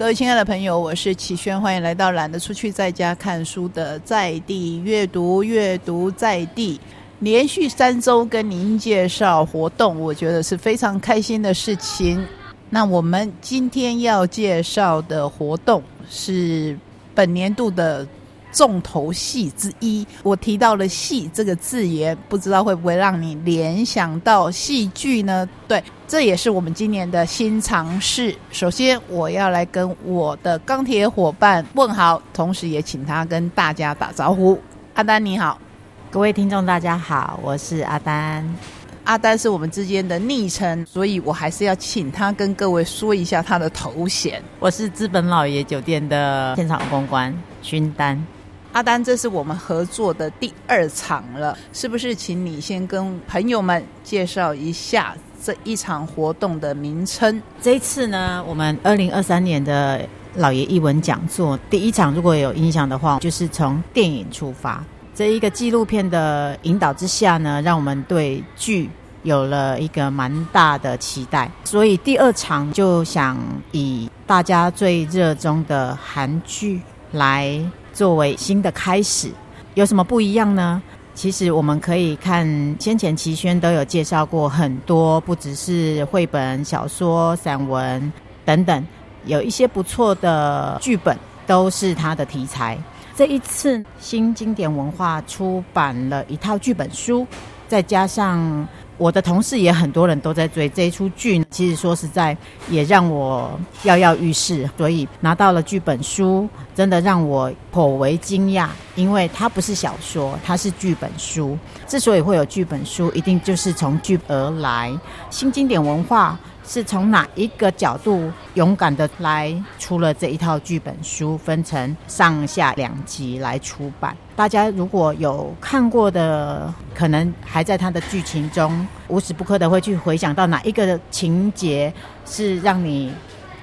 各位亲爱的朋友，我是齐轩，欢迎来到懒得出去在家看书的在地阅读，阅读在地，连续三周跟您介绍活动，我觉得是非常开心的事情。那我们今天要介绍的活动是本年度的。重头戏之一，我提到了“戏”这个字眼，不知道会不会让你联想到戏剧呢？对，这也是我们今年的新尝试。首先，我要来跟我的钢铁伙伴问好，同时也请他跟大家打招呼。阿丹你好，各位听众大家好，我是阿丹。阿丹是我们之间的昵称，所以我还是要请他跟各位说一下他的头衔。我是资本老爷酒店的现场公关勋丹。阿丹，这是我们合作的第二场了，是不是？请你先跟朋友们介绍一下这一场活动的名称。这一次呢，我们二零二三年的老爷译文讲座第一场，如果有印象的话，就是从电影出发，这一个纪录片的引导之下呢，让我们对剧有了一个蛮大的期待，所以第二场就想以大家最热衷的韩剧来。作为新的开始，有什么不一样呢？其实我们可以看先前齐轩都有介绍过很多，不只是绘本、小说、散文等等，有一些不错的剧本都是他的题材。这一次新经典文化出版了一套剧本书，再加上。我的同事也很多人都在追这一出剧，其实说实在也让我跃跃欲试，所以拿到了剧本书，真的让我颇为惊讶，因为它不是小说，它是剧本书。之所以会有剧本书，一定就是从剧而来。新经典文化。是从哪一个角度勇敢的来出了这一套剧本书，分成上下两集来出版。大家如果有看过的，可能还在它的剧情中，无时不刻的会去回想到哪一个情节是让你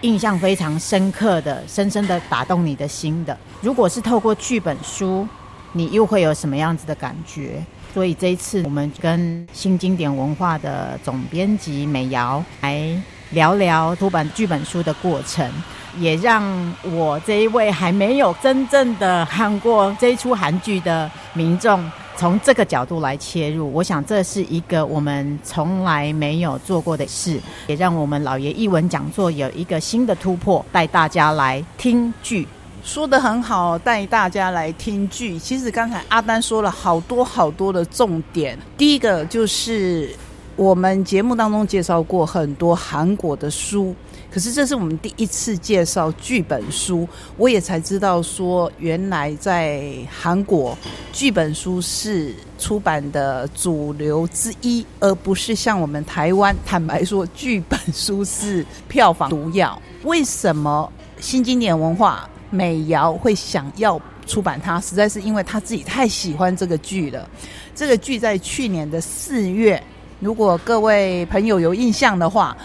印象非常深刻的，深深的打动你的心的。如果是透过剧本书，你又会有什么样子的感觉？所以这一次，我们跟新经典文化的总编辑美瑶来聊聊出版剧本书的过程，也让我这一位还没有真正的看过这一出韩剧的民众，从这个角度来切入。我想这是一个我们从来没有做过的事，也让我们老爷译文讲座有一个新的突破，带大家来听剧。说的很好，带大家来听剧。其实刚才阿丹说了好多好多的重点。第一个就是我们节目当中介绍过很多韩国的书，可是这是我们第一次介绍剧本书，我也才知道说原来在韩国剧本书是出版的主流之一，而不是像我们台湾，坦白说剧本书是票房毒药。为什么新经典文化？美瑶会想要出版它，实在是因为他自己太喜欢这个剧了。这个剧在去年的四月，如果各位朋友有印象的话，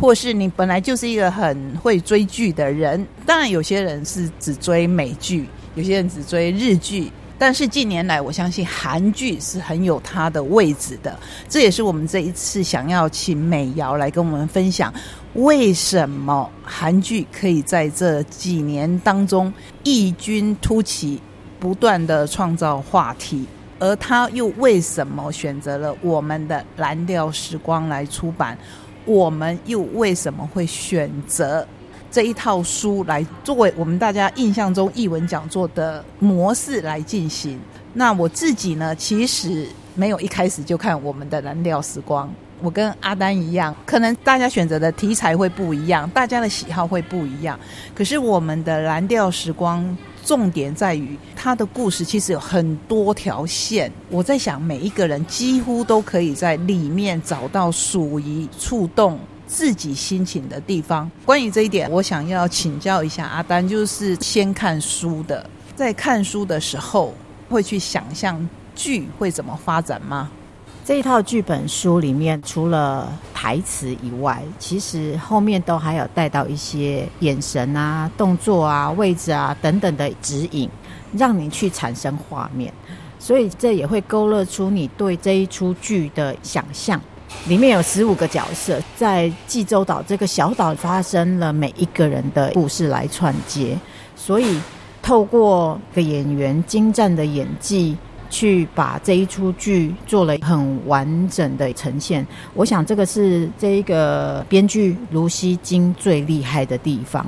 或是你本来就是一个很会追剧的人，当然有些人是只追美剧，有些人只追日剧。但是近年来，我相信韩剧是很有它的位置的。这也是我们这一次想要请美瑶来跟我们分享，为什么韩剧可以在这几年当中异军突起，不断的创造话题，而他又为什么选择了我们的蓝调时光来出版？我们又为什么会选择？这一套书来作为我们大家印象中译文讲座的模式来进行。那我自己呢，其实没有一开始就看我们的蓝调时光。我跟阿丹一样，可能大家选择的题材会不一样，大家的喜好会不一样。可是我们的蓝调时光重点在于它的故事其实有很多条线。我在想，每一个人几乎都可以在里面找到属于触动。自己心情的地方。关于这一点，我想要请教一下阿丹，就是先看书的，在看书的时候会去想象剧会怎么发展吗？这一套剧本书里面，除了台词以外，其实后面都还有带到一些眼神啊、动作啊、位置啊等等的指引，让你去产生画面。所以这也会勾勒出你对这一出剧的想象。里面有十五个角色，在济州岛这个小岛发生了每一个人的故事来串接，所以透过个演员精湛的演技。去把这一出剧做了很完整的呈现，我想这个是这一个编剧卢锡金最厉害的地方。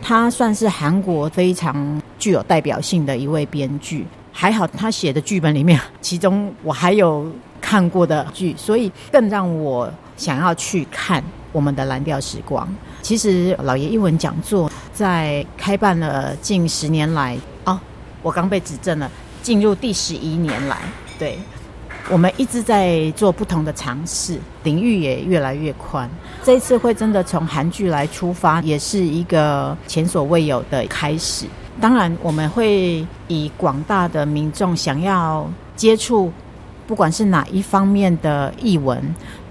他算是韩国非常具有代表性的一位编剧，还好他写的剧本里面，其中我还有看过的剧，所以更让我想要去看我们的蓝调时光。其实老爷英文讲座在开办了近十年来，哦，我刚被指正了。进入第十一年来，对我们一直在做不同的尝试，领域也越来越宽。这一次会真的从韩剧来出发，也是一个前所未有的开始。当然，我们会以广大的民众想要接触，不管是哪一方面的译文，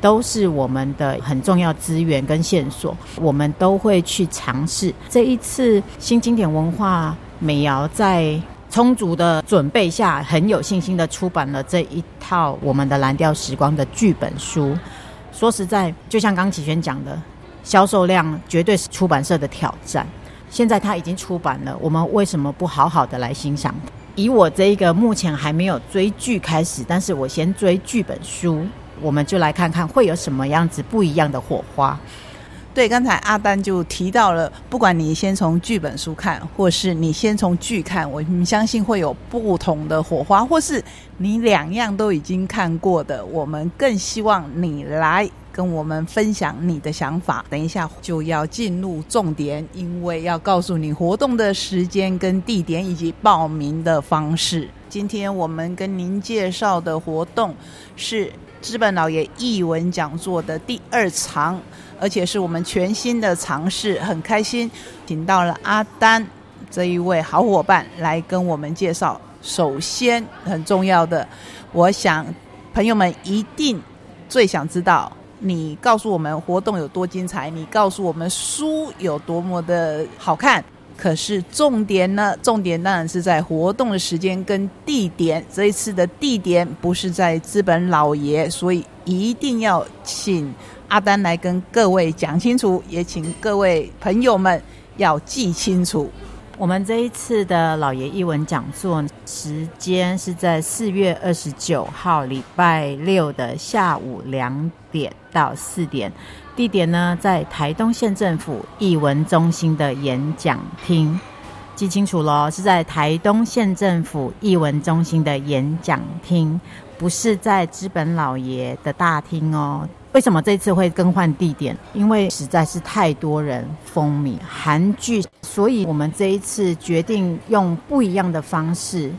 都是我们的很重要资源跟线索，我们都会去尝试。这一次新经典文化美瑶在。充足的准备下，很有信心的出版了这一套我们的蓝调时光的剧本书。说实在，就像刚启轩讲的，销售量绝对是出版社的挑战。现在它已经出版了，我们为什么不好好的来欣赏？以我这一个目前还没有追剧开始，但是我先追剧本书，我们就来看看会有什么样子不一样的火花。对，刚才阿丹就提到了，不管你先从剧本书看，或是你先从剧看，我们相信会有不同的火花，或是你两样都已经看过的，我们更希望你来跟我们分享你的想法。等一下就要进入重点，因为要告诉你活动的时间跟地点以及报名的方式。今天我们跟您介绍的活动是资本老爷译文讲座的第二场。而且是我们全新的尝试，很开心，请到了阿丹这一位好伙伴来跟我们介绍。首先，很重要的，我想朋友们一定最想知道，你告诉我们活动有多精彩，你告诉我们书有多么的好看。可是重点呢？重点当然是在活动的时间跟地点。这一次的地点不是在资本老爷，所以一定要请。阿丹来跟各位讲清楚，也请各位朋友们要记清楚。我们这一次的老爷译文讲座时间是在四月二十九号礼拜六的下午两点到四点，地点呢在台东县政府译文中心的演讲厅。记清楚喽，是在台东县政府译文中心的演讲厅，不是在资本老爷的大厅哦。为什么这次会更换地点？因为实在是太多人风靡韩剧，所以我们这一次决定用不一样的方式，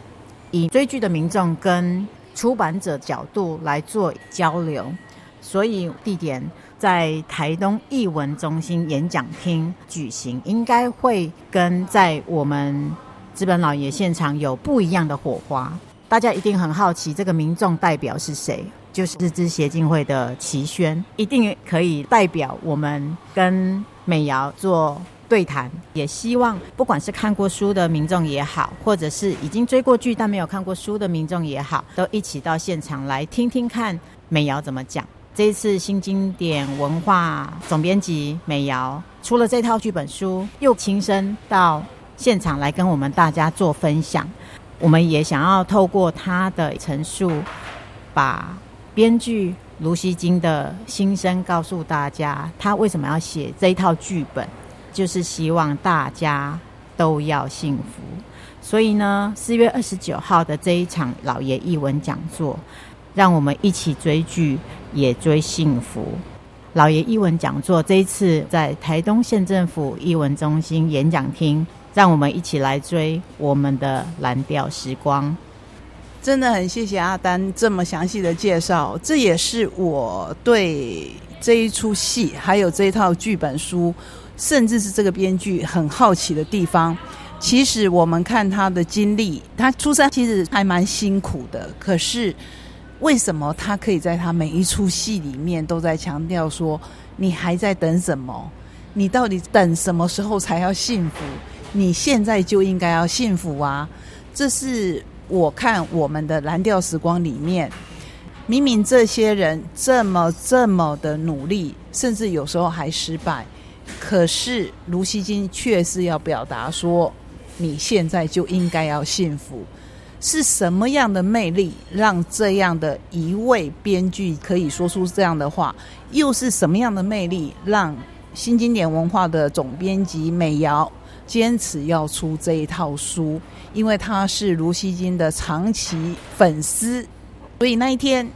以追剧的民众跟出版者角度来做交流。所以地点在台东艺文中心演讲厅举行，应该会跟在我们资本老爷现场有不一样的火花。大家一定很好奇，这个民众代表是谁？就是日资协进会的齐宣，一定可以代表我们跟美瑶做对谈。也希望不管是看过书的民众也好，或者是已经追过剧但没有看过书的民众也好，都一起到现场来听听看美瑶怎么讲。这一次新经典文化总编辑美瑶出了这套剧本书，又亲身到现场来跟我们大家做分享。我们也想要透过他的陈述，把。编剧卢锡金的心声告诉大家，他为什么要写这一套剧本，就是希望大家都要幸福。所以呢，四月二十九号的这一场老爷译文讲座，让我们一起追剧，也追幸福。老爷译文讲座这一次在台东县政府译文中心演讲厅，让我们一起来追我们的蓝调时光。真的很谢谢阿丹这么详细的介绍，这也是我对这一出戏，还有这一套剧本书，甚至是这个编剧很好奇的地方。其实我们看他的经历，他出生其实还蛮辛苦的，可是为什么他可以在他每一出戏里面都在强调说：“你还在等什么？你到底等什么时候才要幸福？你现在就应该要幸福啊！”这是。我看我们的蓝调时光里面，明明这些人这么这么的努力，甚至有时候还失败，可是卢锡金却是要表达说，你现在就应该要幸福。是什么样的魅力让这样的一位编剧可以说出这样的话？又是什么样的魅力让新经典文化的总编辑美瑶坚持要出这一套书？因为他是卢锡金的长期粉丝，所以那一天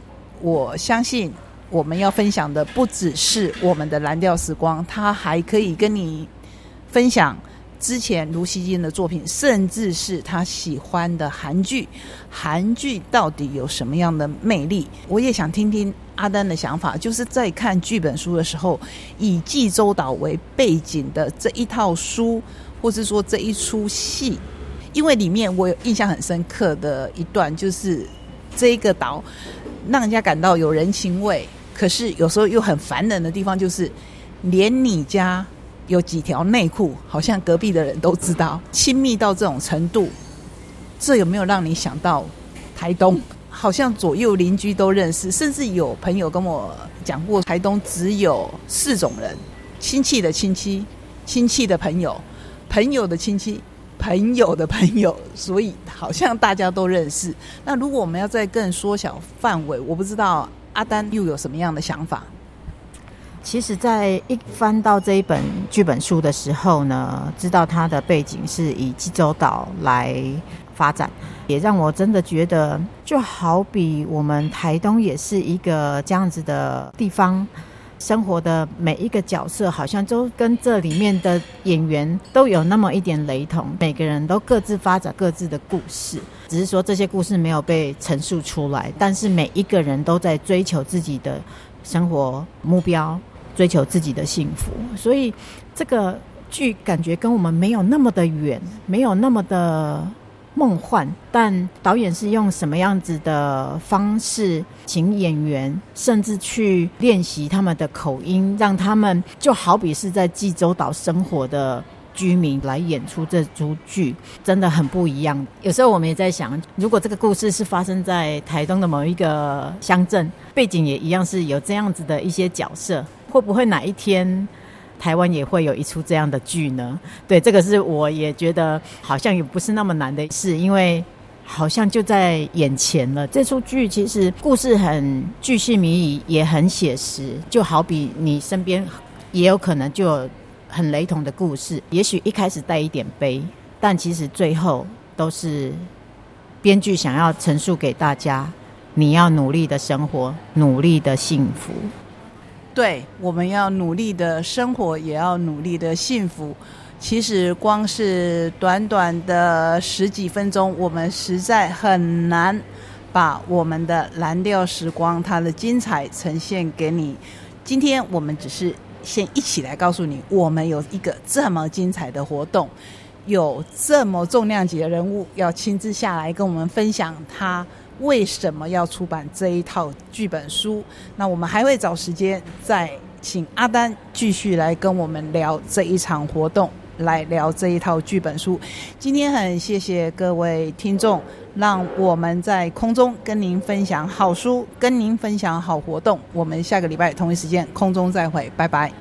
我相信我们要分享的不只是我们的蓝调时光，他还可以跟你分享。之前卢锡金的作品，甚至是他喜欢的韩剧，韩剧到底有什么样的魅力？我也想听听阿丹的想法。就是在看剧本书的时候，以济州岛为背景的这一套书，或是说这一出戏，因为里面我有印象很深刻的一段，就是这个岛让人家感到有人情味，可是有时候又很烦人的地方，就是连你家。有几条内裤，好像隔壁的人都知道，亲密到这种程度，这有没有让你想到台东？好像左右邻居都认识，甚至有朋友跟我讲过，台东只有四种人：亲戚的亲戚、亲戚的朋友、朋友的亲戚、朋友的朋友。所以好像大家都认识。那如果我们要再更缩小范围，我不知道阿丹又有什么样的想法。其实，在一翻到这一本剧本书的时候呢，知道它的背景是以济州岛来发展，也让我真的觉得，就好比我们台东也是一个这样子的地方，生活的每一个角色，好像都跟这里面的演员都有那么一点雷同，每个人都各自发展各自的故事，只是说这些故事没有被陈述出来，但是每一个人都在追求自己的生活目标。追求自己的幸福，所以这个剧感觉跟我们没有那么的远，没有那么的梦幻。但导演是用什么样子的方式，请演员甚至去练习他们的口音，让他们就好比是在济州岛生活的居民来演出这出剧，真的很不一样。有时候我们也在想，如果这个故事是发生在台东的某一个乡镇，背景也一样是有这样子的一些角色。会不会哪一天台湾也会有一出这样的剧呢？对，这个是我也觉得好像也不是那么难的事，因为好像就在眼前了。这出剧其实故事很巨细靡遗，也很写实，就好比你身边也有可能就有很雷同的故事。也许一开始带一点悲，但其实最后都是编剧想要陈述给大家：你要努力的生活，努力的幸福。对，我们要努力的生活，也要努力的幸福。其实，光是短短的十几分钟，我们实在很难把我们的蓝调时光它的精彩呈现给你。今天我们只是先一起来告诉你，我们有一个这么精彩的活动，有这么重量级的人物要亲自下来跟我们分享他。为什么要出版这一套剧本书？那我们还会找时间再请阿丹继续来跟我们聊这一场活动，来聊这一套剧本书。今天很谢谢各位听众，让我们在空中跟您分享好书，跟您分享好活动。我们下个礼拜同一时间空中再会，拜拜。